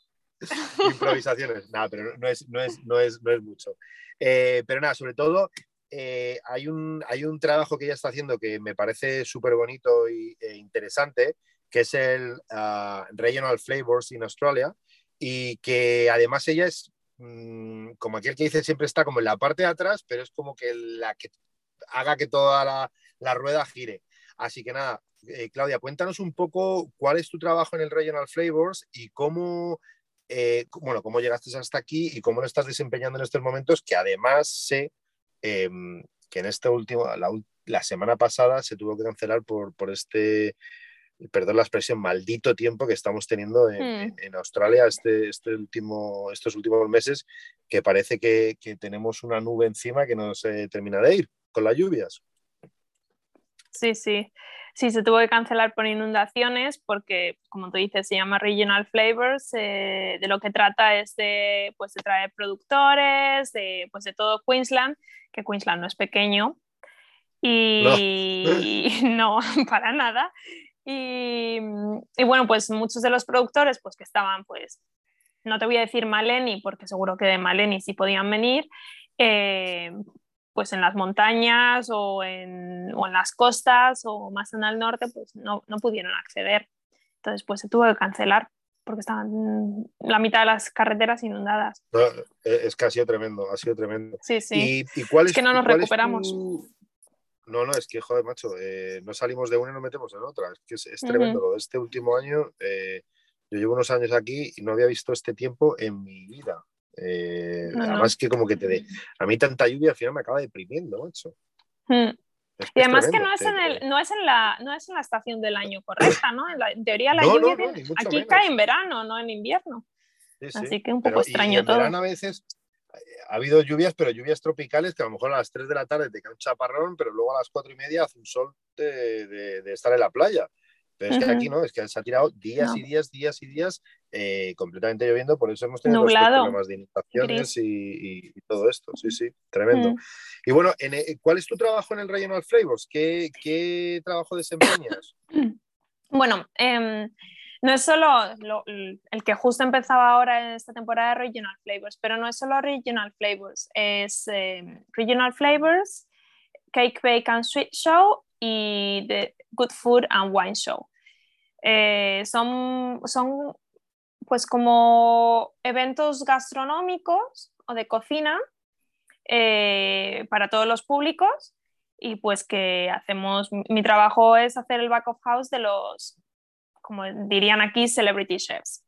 Improvisaciones. Nada, pero no es, no es, no es, no es mucho. Eh, pero nada, sobre todo eh, hay, un, hay un trabajo que ella está haciendo que me parece súper bonito e interesante, que es el ah, Regional Flavors in Australia, y que además ella es mm, como aquel que dice siempre está como en la parte de atrás, pero es como que la que haga que toda la, rueda gire. Así que nada, eh, Claudia, cuéntanos un poco cuál es tu trabajo en el Regional Flavors y cómo, eh, bueno, cómo llegaste hasta aquí y cómo lo estás desempeñando en estos momentos, que además sé eh, que en este último, la, la semana pasada se tuvo que cancelar por, por este, perdón la expresión, maldito tiempo que estamos teniendo en, Hmm. en- en Australia este, este último, estos últimos meses, que parece que, que tenemos una nube encima que no se termina de ir con las lluvias. Sí, sí. Sí, se tuvo que cancelar por inundaciones porque, como tú dices, se llama Regional Flavors. eh, de lo que trata es de, pues, de traer productores de, pues, de todo Queensland, que Queensland no es pequeño. Y no, [LAUGHS] [LAUGHS] para nada. Y, y bueno, pues muchos de los productores pues, que estaban, pues, no te voy a decir Maleni, porque seguro que de Maleni sí podían venir, eh, pues en las montañas o en, o en las costas o más en el norte, pues no, no pudieron acceder. Entonces, pues se tuvo que cancelar porque estaban mm, la mitad de las carreteras inundadas. No, eh, es que ha sido tremendo, ha sido tremendo. Sí, sí. ¿Y, y cuál Es es, que no nos recuperamos. tu- No, no, es que, joder, macho, eh, no salimos de una y nos metemos en otra. Es que es, es tremendo. Este último año, eh, yo llevo unos años aquí y no había visto este tiempo en mi vida. Eh, No, no. además que como que te de... A mí tanta lluvia al final me acaba deprimiendo, macho. Es Y además que no es, en el, no, es en la, no es en la estación del año correcta, ¿no? En, la- en teoría la lluvia aquí menos. cae en verano, no en invierno. Sí, sí. Así que un poco extraño y en todo. verano a veces ha habido lluvias, pero lluvias tropicales que a lo mejor a las 3 de la tarde te cae un chaparrón, pero luego a las 4 y media hace un sol de, de- de estar en la playa. Pero es que aquí no, es que se ha tirado días No. y días, días y días eh, completamente lloviendo, por eso hemos tenido Nublado, problemas de inundaciones y, y- y todo esto. Sí, sí, tremendo. Mm. Y bueno, en, eh, ¿cuál es tu trabajo en el Regional Flavors? ¿Qué, qué trabajo desempeñas? [CLEARS THROAT] Bueno, em, no es solo lo- el que justo empezaba ahora en esta temporada de Regional Flavors, pero no es solo Regional Flavors, es em, Regional Flavors, Cake, Bake and Sweet Show y The Good Food and Wine Show. Eh, son, son pues como eventos gastronómicos o de cocina eh, para todos los públicos y pues que hacemos, mi trabajo es hacer el back of house de los, como dirían aquí, celebrity chefs.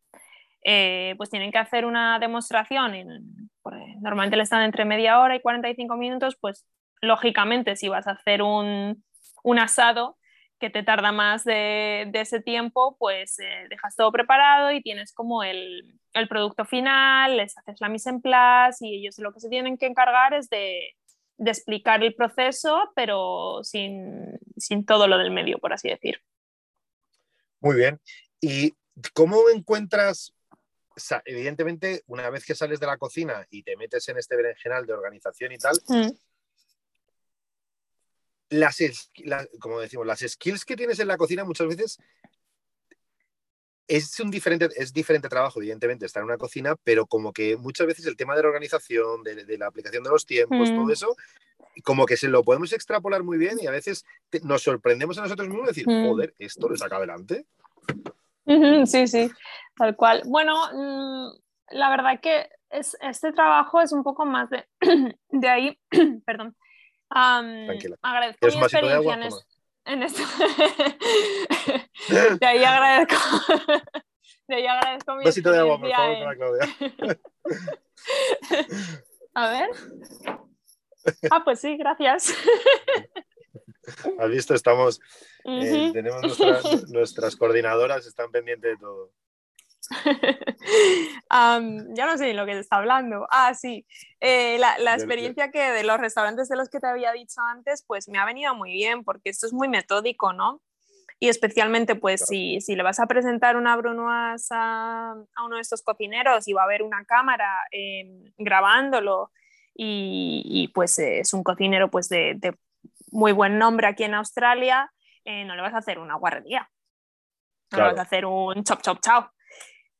Eh, pues tienen que hacer una demostración, pues, normalmente le están entre media hora y 45 minutos, pues lógicamente si vas a hacer un, un asado que te tarda más de, de ese tiempo, pues eh, dejas todo preparado y tienes como el, el producto final, les haces la mise en place y ellos lo que se tienen que encargar es de, de explicar el proceso, pero sin, sin todo lo del medio, por así decir. Muy bien. ¿Y cómo encuentras, evidentemente, una vez que sales de la cocina y te metes en este berenjenal de organización y tal, Mm. las, es- la- como decimos, las skills que tienes en la cocina muchas veces es un diferente, es diferente trabajo, evidentemente, estar en una cocina, pero como que muchas veces el tema de la organización, de, de la aplicación de los tiempos, Mm. todo eso, como que se lo podemos extrapolar muy bien y a veces te- nos sorprendemos a nosotros mismos de decir, Mm. joder, esto lo saca adelante. Sí, sí, tal cual. Bueno, mm, la verdad que es, este trabajo es un poco más de, [CLEARS THROAT] de ahí, [CLEARS THROAT] perdón. Tranquila. agradezco ¿Quieres mi agua? experiencia en, esto. [LAUGHS] de ahí agradezco. [LAUGHS] De ahí agradezco mi Un vasito de agua, por favor, en- para Claudia. [LAUGHS] A ver. Ah, pues sí, gracias. [LAUGHS] Has visto, estamos, eh, tenemos nuestras, nuestras coordinadoras, están pendientes de todo. Ya no sé de lo que te está hablando. Ah, sí. Eh, la, la experiencia que de los restaurantes de los que te había dicho antes, pues me ha venido muy bien porque esto es muy metódico, ¿no? Y especialmente, pues, Claro. si, si le vas a presentar una brunoise a, a uno de estos cocineros y va a haber una cámara em, grabándolo y, y, pues es un cocinero pues de, de, muy buen nombre aquí en Australia, eh, no le vas a hacer una guarrería, no Claro. le vas a hacer un chop chop chao.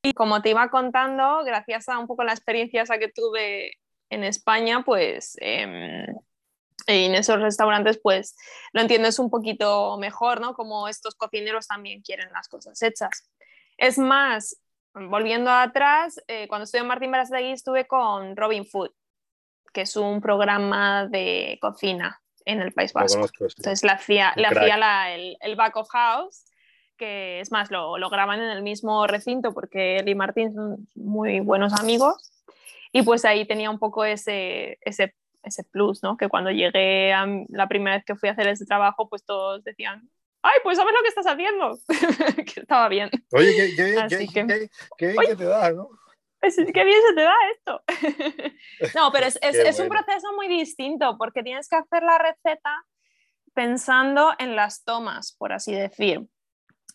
Y como te iba contando, gracias a un poco la experiencia esa que tuve en España, pues em, en esos restaurantes pues lo entiendes un poquito mejor, ¿no? Como estos cocineros también quieren las cosas hechas. Es más, volviendo atrás, eh, cuando estuve en Martín Berastegui estuve con Robin Food, que es un programa de cocina en el País Vasco. conozco, sí. Entonces le hacía, le hacía la- el, el back of house, que es más, lo, lo graban en el mismo recinto porque él y Martín son muy buenos amigos. Y pues ahí tenía un poco ese, ese, ese plus, ¿no? Que cuando llegué a, la primera vez que fui a hacer ese trabajo, pues todos decían, ay, pues sabes lo que estás haciendo, [LAUGHS] que estaba bien. Oye, qué, qué qué- Oye. te da, ¿no? Es- qué bien se te da esto. [LAUGHS] no, pero es, [LAUGHS] un proceso muy distinto porque tienes que hacer la receta pensando en las tomas, por así decir.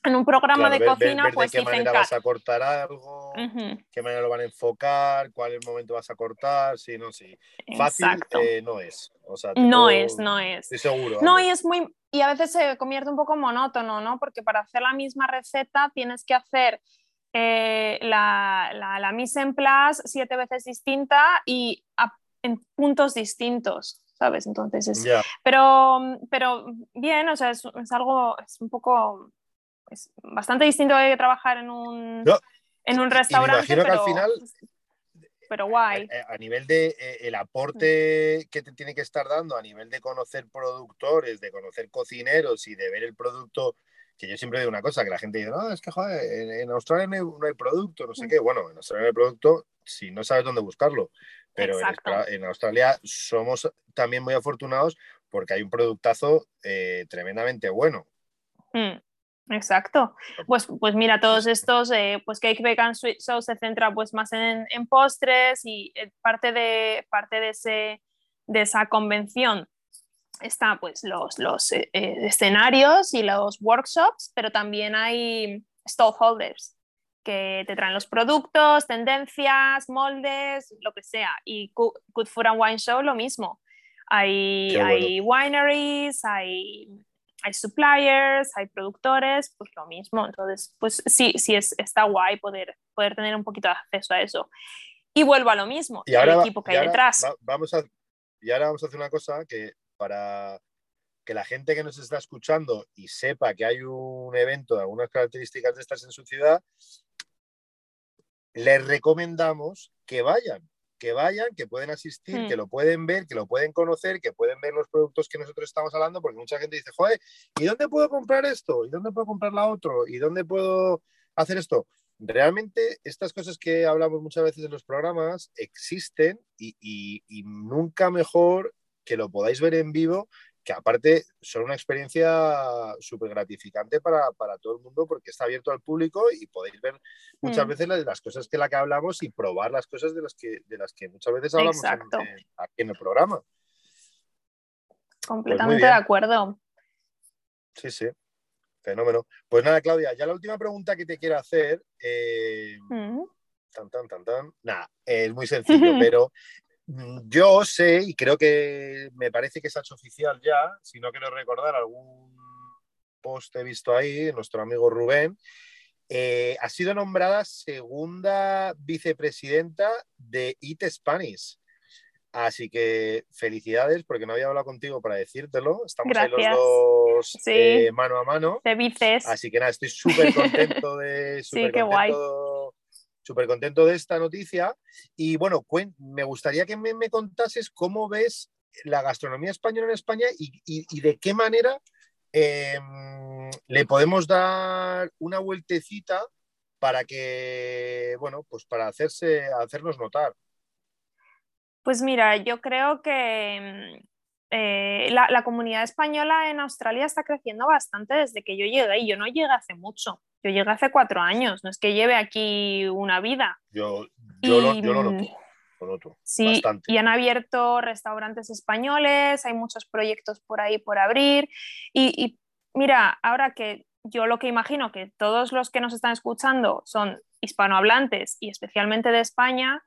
En un programa Claro, de ver- cocina, ver pues de qué dicen manera vas a cortar algo, Ujú, qué manera lo van a enfocar, cuál es el momento vas a cortar, sí, no, sí. Fácil Exacto. eh, no es. O sea, No puedo- es, no es. Estoy seguro. No, y es muy. Y a veces se convierte un poco monótono, ¿no? Porque para hacer la misma receta tienes que hacer eh, la, la, la mise en place siete veces distinta y a- en puntos distintos, ¿sabes? Entonces es. Ya. Pero, pero bien, o sea, es, es algo. Es un poco. Es bastante distinto de trabajar en un, No, en y un me restaurante. imagino que al pero, final- Pero guay. Eh, A nivel de eh, el aporte que te tiene que estar dando, a nivel de conocer productores, de conocer cocineros y de ver el producto, que yo siempre digo una cosa, que la gente dice, no, es que joder, en, en Australia no hay, no hay producto, no sé Mm. qué. Bueno, en Australia no hay producto si no sabes dónde buscarlo. Pero en, Australia somos también muy afortunados porque hay un productazo eh, tremendamente bueno. Mm, Exacto. Pues, pues mira, todos estos, eh, pues Cake Vegan Sweet Sauce se centra pues más en, en postres y eh, parte de, parte de, ese, de esa convención está pues los, los eh, escenarios y los workshops, pero también hay stallholders que te traen los productos, tendencias, moldes, lo que sea. Y Good Food and Wine Show lo mismo. Hay, bueno. hay wineries, hay hay suppliers, hay productores, pues lo mismo. Entonces, pues sí, sí es, está guay poder, poder tener un poquito de acceso a eso. Y vuelvo a lo mismo, Y el equipo que hay ahora detrás. va- vamos a, y ahora vamos a hacer una cosa que para que la gente que nos está escuchando y sepa que hay un evento de algunas características de estas en su ciudad, les recomendamos que vayan, que vayan, que pueden asistir, Hmm. que lo pueden ver, que lo pueden conocer, que pueden ver los productos que nosotros estamos hablando, porque mucha gente dice, joder, ¿y dónde puedo comprar esto? ¿Y dónde puedo comprar la otro? ¿Y dónde puedo hacer esto? Realmente estas cosas que hablamos muchas veces en los programas existen y, y- y nunca mejor que lo podáis ver en vivo, que aparte son una experiencia súper gratificante para, para todo el mundo porque está abierto al público y podéis ver muchas Mm. veces las, las cosas que la que hablamos y probar las cosas de las que, de las que muchas veces hablamos en- Exacto. en- aquí en el programa. Completamente bien. de acuerdo. Sí, sí. Fenómeno. Pues nada, Claudia, ya la última pregunta que te quiero hacer. eh, Mm. tan, tan, tan, tan. Nada, es muy sencillo, [LAUGHS] pero yo sé, y creo que me parece que se ha hecho oficial ya, si no quiero recordar algún post he visto ahí, nuestro amigo Rubén, eh, ha sido nombrada segunda vicepresidenta de IT Spanish. Así que felicidades, porque no había hablado contigo para decírtelo. Estamos ahí Gracias. los dos Sí. eh, mano a mano. De. Así que nada, estoy súper contento de, [LAUGHS] Sí, súper qué contento, súper contento de esta noticia. Y bueno, me gustaría que me, contases cómo ves la gastronomía española en España y, y- y de qué manera eh, le podemos dar una vueltecita para que, bueno, pues para hacerse, hacernos notar. Pues mira, yo creo que mm, eh, la, la comunidad española en Australia está creciendo bastante desde que yo llegué y yo no llegué hace mucho. Yo llegué hace cuatro años, no es que lleve aquí una vida. Yo, yo, lo, Y, yo lo noto, lo noto Sí, bastante. y han abierto restaurantes españoles, hay muchos proyectos por ahí por abrir. Y, y mira, ahora que yo lo que imagino que todos los que nos están escuchando son hispanohablantes y especialmente de España,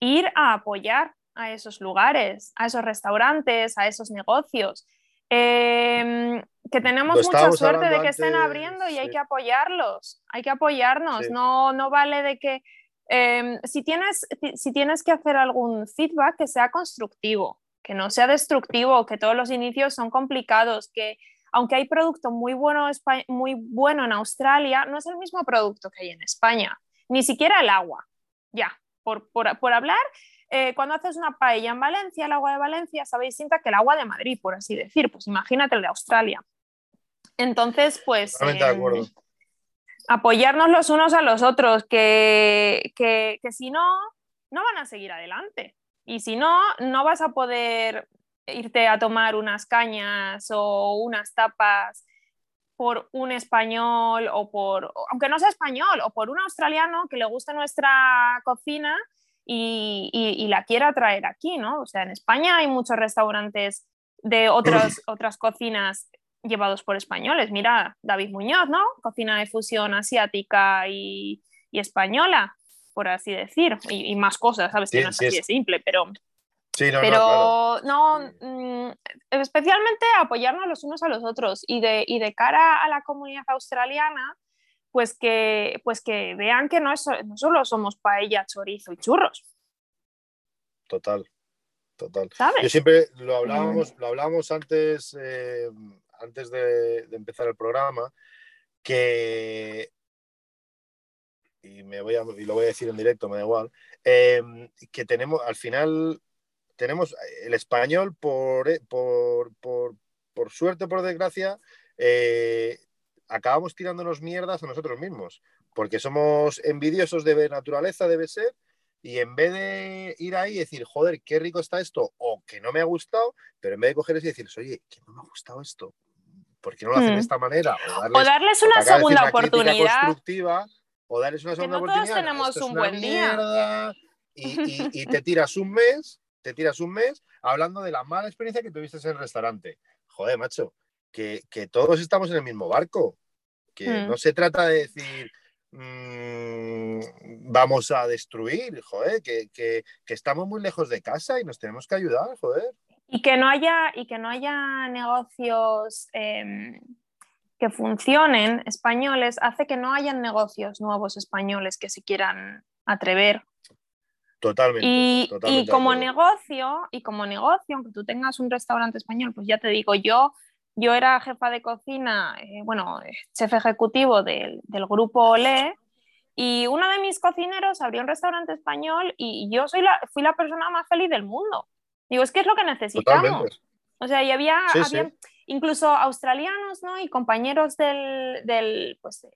ir a apoyar a esos lugares, a esos restaurantes, a esos negocios. Em, que tenemos mucha suerte de que estén abriendo y hay que apoyarlos, hay que apoyarnos, no, no vale de que em, si, tienes, si tienes que hacer algún feedback que sea constructivo, que no sea destructivo, que todos los inicios son complicados, que aunque hay producto muy bueno, muy bueno en Australia, no es el mismo producto que hay en España, ni siquiera el agua, ya, por, por, por hablar eh, cuando haces una paella en Valencia, el agua de Valencia sabe distinta que el agua de Madrid, por así decir. Pues imagínate el de Australia. Entonces, pues em, apoyarnos los unos a los otros, que, que, que si no, no van a seguir adelante. Y si no, no vas a poder irte a tomar unas cañas o unas tapas por un español o por, aunque no sea español, o por un australiano que le guste nuestra cocina y, la quiera traer aquí, ¿no? O sea, en España hay muchos restaurantes de otras, [CLEARS THROAT] otras cocinas llevados por españoles. Mira, David Muñoz, ¿no? Cocina de fusión asiática y, española, por así decir, y, más cosas, ¿sabes? que no es así de simple, pero... Sí, no, pero no, mm, especialmente apoyarnos los unos a los otros y de, y de cara a la comunidad australiana, pues que, pues que vean que no, es, no solo somos paella, chorizo y churros. Total, total. Yo siempre lo hablábamos, lo hablábamos antes, eh, antes de, empezar el programa, que y me voy a, y lo voy a decir en directo, me da igual, eh, que tenemos, al final, tenemos el español por, eh, por, por, por suerte, por desgracia, acabamos tirándonos mierdas a nosotros mismos, porque somos envidiosos de naturaleza, debe ser, y en vez de ir ahí y decir, joder, qué rico está esto, o que no me ha gustado, pero en vez de coger eso y decir, oye, que no me ha gustado esto, ¿por qué no lo hacen de mm. esta manera? O darles, una segunda oportunidad. Constructiva, o darles una segunda que no Todos tenemos un buen día. Y, y, te tiras un mes, te tiras un mes hablando de la mala experiencia que tuviste en el restaurante. Joder, macho, que, todos estamos en el mismo barco, que mm. no se trata de decir mm, vamos a destruir, joder, que, estamos muy lejos de casa y nos tenemos que ayudar, joder. Y que no haya, y que no haya negocios em, que funcionen españoles, hace que no hayan negocios nuevos españoles que se quieran atrever Totalmente. Y, como negocio, y como negocio, aunque tú tengas un restaurante español, pues ya te digo, yo yo era jefa de cocina, eh, bueno, chef ejecutivo del, grupo Olé, y uno de mis cocineros abrió un restaurante español y yo soy la, fui la persona más feliz del mundo. Digo, es que es lo que necesitamos. O sea, y había, incluso australianos, ¿no? Y compañeros del, del, pues,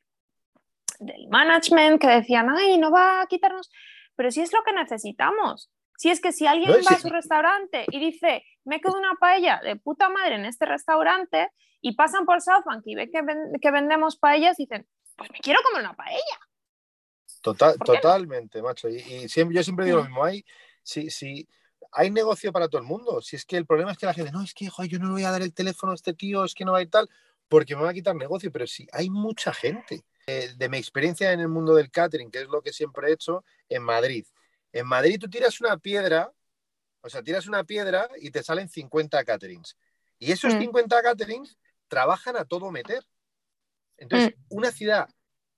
del management que decían, ay, no va a quitarnos, pero sí es lo que necesitamos. Si es que si alguien va a su restaurante y dice, me quedo una paella de puta madre en este restaurante y pasan por Southbank y ve que, que vendemos paellas y dicen, pues me quiero comer una paella. Total, totalmente, macho. Y, siempre, yo siempre digo lo mm. mismo, hay, si, si, hay negocio para todo el mundo. Si es que el problema es que la gente, no, es que yo no le voy a dar el teléfono a este tío, es que no va a ir tal, porque me va a quitar negocio, pero sí, hay mucha gente. Eh, de mi experiencia en el mundo del catering, que es lo que siempre he hecho en Madrid, en Madrid tú tiras una piedra, o sea, tiras una piedra y te salen 50 caterings. Y esos 50 mm. caterings trabajan a todo meter. Entonces, mm. una ciudad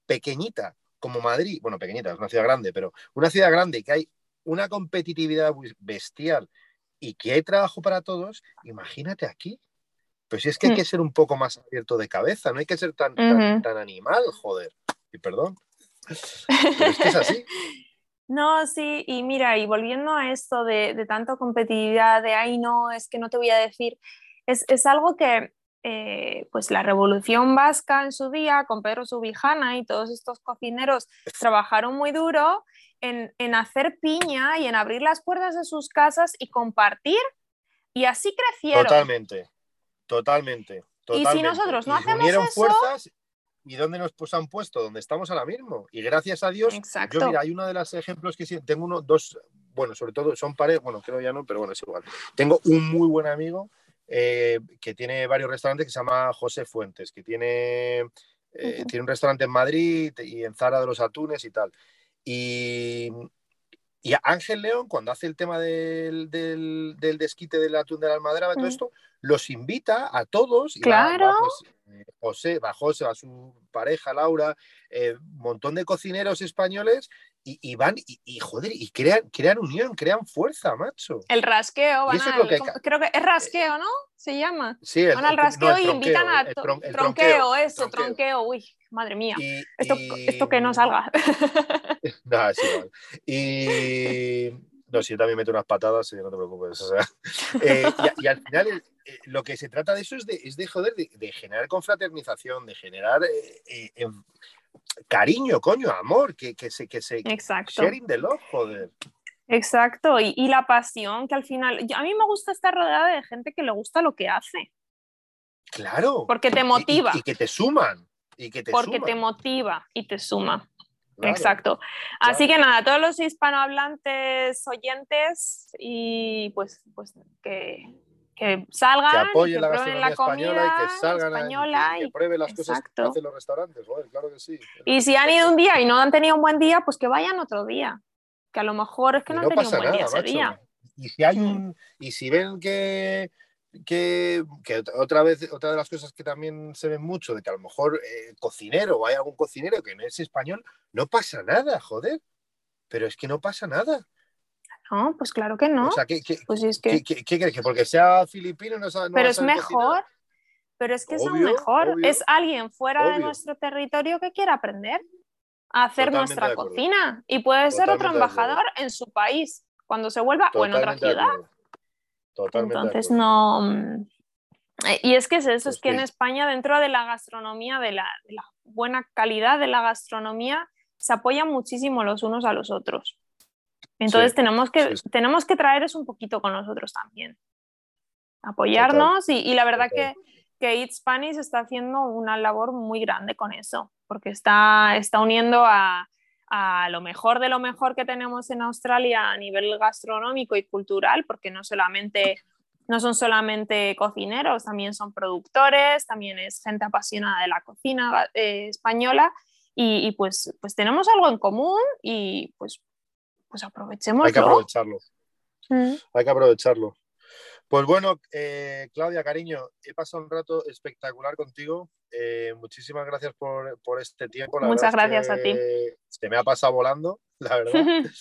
pequeñita como Madrid, bueno, pequeñita, es una ciudad grande, pero una ciudad grande que hay una competitividad bestial y que hay trabajo para todos, imagínate aquí. Pues si es que hay mm. que ser un poco más abierto de cabeza, no hay que ser tan, tan, animal, joder. Y perdón. [LAUGHS] Pero es que es así. No, sí, y mira, y volviendo a esto de, de tanto competitividad, de ay, no, es que no te voy a decir, es, es algo que eh, pues la revolución vasca en su día, con Pedro Subijana y todos estos cocineros trabajaron muy duro en, en, hacer piña y en abrir las puertas de sus casas y compartir, y así crecieron. Totalmente, totalmente. totalmente. Y si nosotros no hacemos eso, fuerzas ¿Y dónde nos pues, han puesto? Donde estamos ahora mismo. Y gracias a Dios, yo mira, hay uno de los ejemplos que tengo uno, dos, bueno, sobre todo son pares, bueno, creo ya no, pero bueno, es igual. Tengo un muy buen amigo eh, que tiene varios restaurantes que se llama José Fuentes, que tiene, eh, tiene un restaurante en Madrid y en Zara de los Atunes y tal. Y, Y Ángel León, cuando hace el tema del, del, del desquite del atún de la almadraba y todo Mm. esto, los invita a todos. y Claro. va, pues, eh, José, va José, va su pareja Laura, eh, un montón de cocineros españoles y, y van y, y, joder, y crean, crean unión, crean fuerza, macho. El rasqueo, van al- lo que- ¿cómo- creo que es rasqueo, ¿no? Se llama. Sí, el- Van al no, rasqueo el y invitan a el tron- tronqueo, eso, tronqueo. tronqueo. Uy, madre mía. Y- Esto, esto que no salga. [LAUGHS] [LAUGHS] No, es igual. Y. No, si yo también meto unas patadas, eh, no te preocupes. o sea, [LAUGHS] eh, y, y al final, eh, lo que se trata de eso es de, es de joder, de, de generar confraternización, de generar eh, cariño, coño, amor, que, que se. Que se Exacto. sharing the love, joder. Exacto, y, y la pasión que al final, yo- a mí me gusta estar rodeada de gente que le gusta lo que hace, Claro. porque te y- motiva, Y, que te suman. Y que te porque suman, te motiva y te suma. Claro. Exacto. Así que nada, todos los hispanohablantes oyentes y pues, pues que, que salgan, Que apoyen que la prueben gastronomía la comida española y que salgan y española que y- prueben las cosas que hacen los restaurantes, joder, claro que sí. Y si han ido un día y no han tenido un buen día, pues que vayan otro día. Que a lo mejor es que no, no han tenido un buen día ese día. Y si hay Mm. un, y si ven que, que, que ot- otra vez, otra de las cosas que también se ven mucho, de que a lo mejor eh, cocinero o hay algún cocinero que no es español, no pasa nada, joder. Pero es que no pasa nada. No, pues claro que no. O sea, ¿qué, qué, pues es que... qué- crees? ¿Que porque sea filipino no sabe no pero es mejor, cocinar? pero es que es aún mejor. obvio, es alguien fuera de nuestro territorio que quiera aprender a hacer Totalmente nuestra cocina y puede ser otro Totalmente embajador en su país cuando se vuelva o en otra ciudad. Totalmente Entonces no. mm, eh, Y es que es eso, Pues es que en. España, dentro de la gastronomía, de la, de la buena calidad de la gastronomía, se apoyan muchísimo los unos a los otros. Entonces Sí, tenemos, que, sí. tenemos que traer eso un poquito con nosotros también. Apoyarnos y, y la verdad Total. que, que Eat Spanish está haciendo una labor muy grande con eso, porque está, está uniendo a, a lo mejor de lo mejor que tenemos en Australia a nivel gastronómico y cultural, porque no solamente no son solamente cocineros, también son productores, también es gente apasionada de la cocina eh, española y, y, pues, pues tenemos algo en común y pues, pues aprovechemos. Hay que aprovecharlo. Mm. Hay que aprovecharlo. Pues bueno, eh, Claudia, cariño, he pasado un rato espectacular contigo. Eh, muchísimas gracias por, por este tiempo. La Muchas es gracias a ti. Se me ha pasado volando, la verdad. [LAUGHS]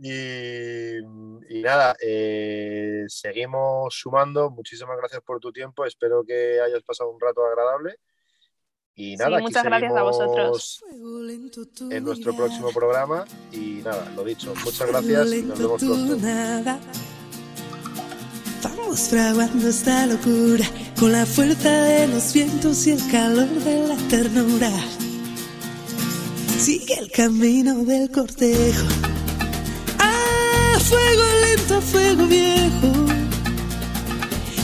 Y, y nada, eh, seguimos sumando. Muchísimas gracias por tu tiempo. Espero que hayas pasado un rato agradable. Y Sí, nada, aquí muchas gracias a vosotros. en nuestro próximo programa. Y nada, lo dicho, muchas gracias y nos vemos pronto. Vamos fraguando esta locura con la fuerza de los vientos y el calor de la ternura. Sigue el camino del cortejo. Ah, fuego lento, fuego viejo.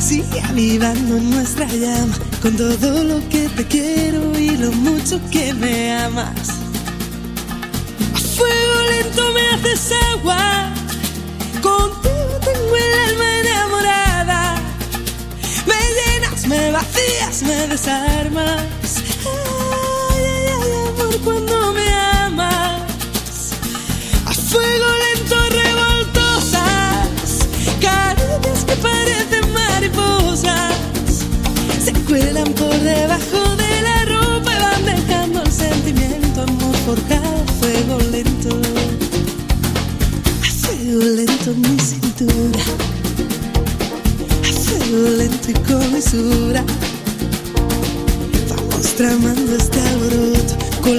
Sigue avivando nuestra llama con todo lo que te quiero y lo mucho que me amas. Fuego lento me haces agua. Contigo tengo el alma enamorada me vacías, me desarmas. Ay, ay, ay, amor, cuando me amas. A fuego lento, revoltosas. Caricias que parecen mariposas. Se cuelan por debajo de la ropa y van dejando el sentimiento. Amor forjado, a fuego lento. A fuego lento, mi cintura violento y con mesura. Vamos tramando este alboroto